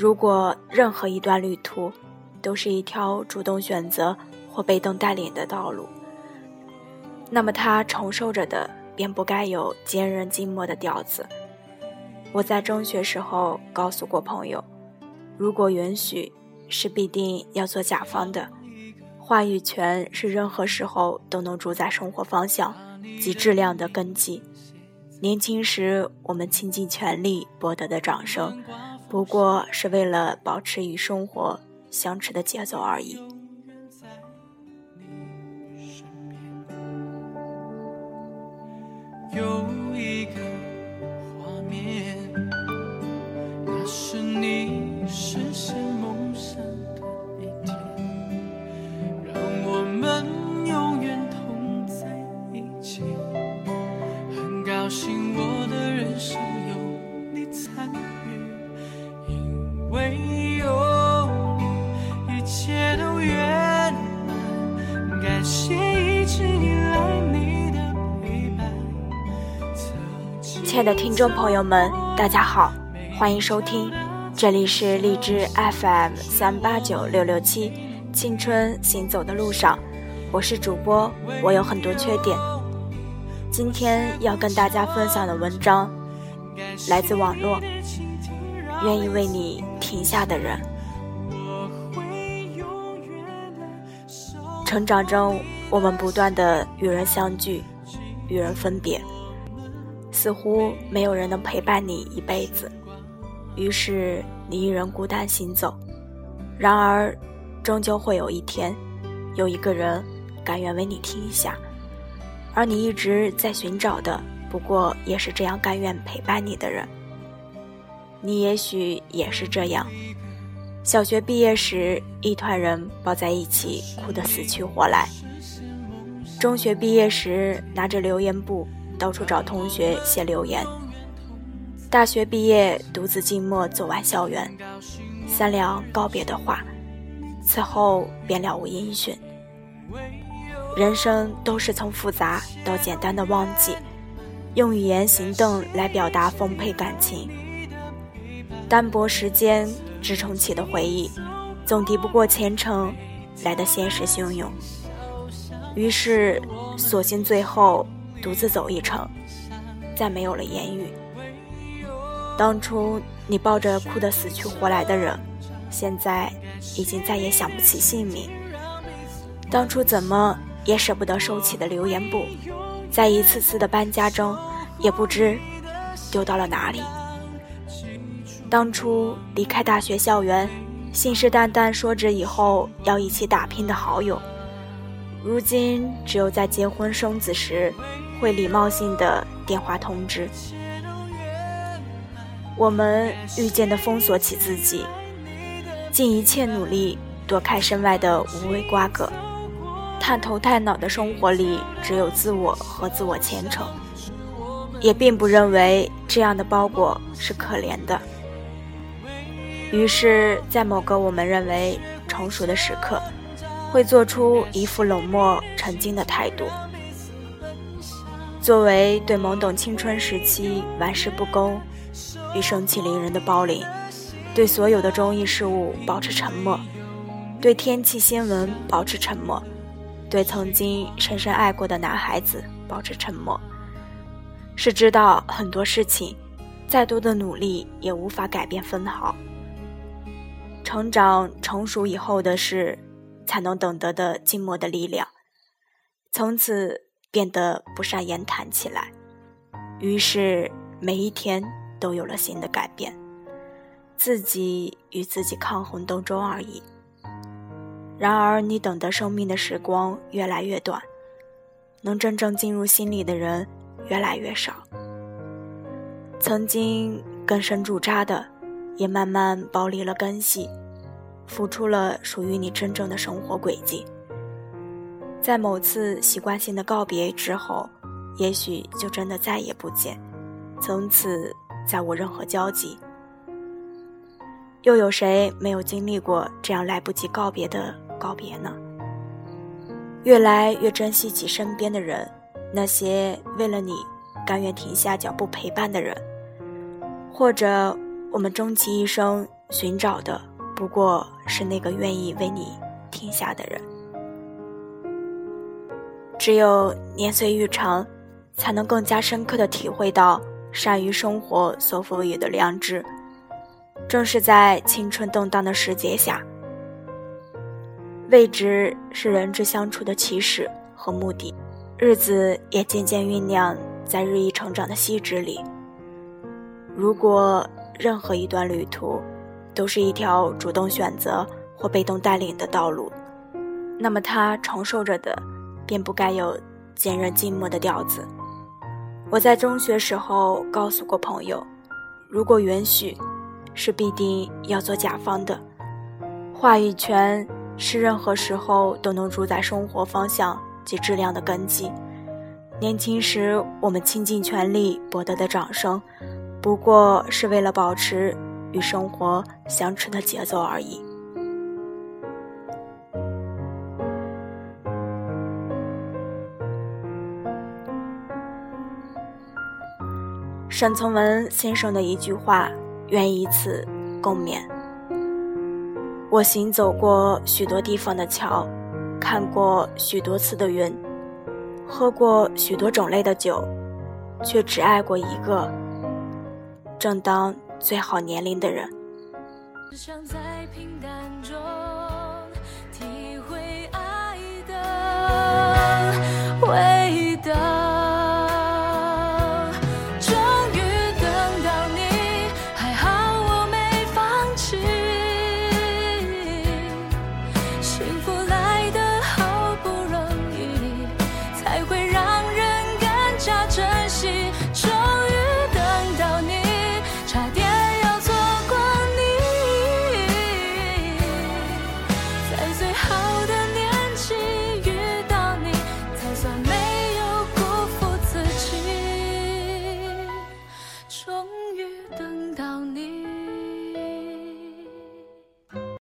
如果任何一段旅途都是一条主动选择或被动带领的道路，那么他承受着的便不该有坚韧静默的调子。我在中学时候告诉过朋友，如果允许，是必定要做甲方的。话语权是任何时候都能主宰生活方向及质量的根基。年轻时我们倾尽全力博得的掌声，不过是为了保持与生活相持的节奏而已。感谢一直以来你的陪伴。亲爱的听众朋友们，大家好，欢迎收听，这里是荔枝 FM 三八九六六七，青春行走的路上，我是主播，我有很多缺点。今天要跟大家分享的文章来自网络，愿意为你停下的人。成长中，我们不断的与人相聚，与人分别。似乎没有人能陪伴你一辈子，于是你一人孤单行走。然而，终究会有一天，有一个人甘愿为你停下，而你一直在寻找的，不过也是这样甘愿陪伴你的人。你也许也是这样。小学毕业时，一团人抱在一起，哭得死去活来。中学毕业时，拿着留言簿。到处找同学写留言。大学毕业，独自静默走完校园，三两告别的话，此后便了无音讯。人生都是从复杂到简单的忘记，用语言行动来表达丰沛感情。单薄时间支撑起的回忆，总敌不过前程来的现实汹涌。于是，索性最后。独自走一程，再没有了言语。当初你抱着哭得死去活来的人，现在已经再也想不起姓名。当初怎么也舍不得收起的留言簿，在一次次的搬家中，也不知丢到了哪里。当初离开大学校园，信誓旦旦说着以后要一起打拼的好友，如今只有在结婚生子时。会礼貌性的电话通知，我们遇见的封锁起自己，尽一切努力躲开身外的无谓瓜葛，探头探脑的生活里只有自我和自我前程，也并不认为这样的包裹是可怜的。于是，在某个我们认为成熟的时刻，会做出一副冷漠沉静的态度。作为对懵懂青春时期玩世不恭与盛气凌人的包领，对所有的中意事物保持沉默，对天气新闻保持沉默，对曾经深深爱过的男孩子保持沉默，是知道很多事情，再多的努力也无法改变分毫。成长成熟以后的事，才能懂得的静默的力量，从此。变得不善言谈起来，于是每一天都有了新的改变，自己与自己抗衡斗争而已。然而，你懂得生命的时光越来越短，能真正进入心里的人越来越少。曾经根深驻扎的，也慢慢剥离了根系，付出了属于你真正的生活轨迹。在某次习惯性的告别之后，也许就真的再也不见，从此再无任何交集。又有谁没有经历过这样来不及告别的告别呢？越来越珍惜起身边的人，那些为了你甘愿停下脚步陪伴的人，或者我们终其一生寻找的不过是那个愿意为你停下的人。只有年岁愈长，才能更加深刻的体会到善于生活所赋予的良知。正是在青春动荡的时节下，未知是人之相处的起始和目的，日子也渐渐酝酿在日益成长的细致里。如果任何一段旅途，都是一条主动选择或被动带领的道路，那么它承受着的，便不该有坚韧静默的调子。我在中学时候告诉过朋友，如果允许，是必定要做甲方的。话语权是任何时候都能主宰生活方向及质量的根基。年轻时我们倾尽全力博得的掌声，不过是为了保持。与生活相持的节奏而已。沈从文先生的一句话，愿以此共勉。我行走过许多地方的桥，看过许多次的云，喝过许多种类的酒，却只爱过一个。正当。最好年龄的人。想在平淡中最好的。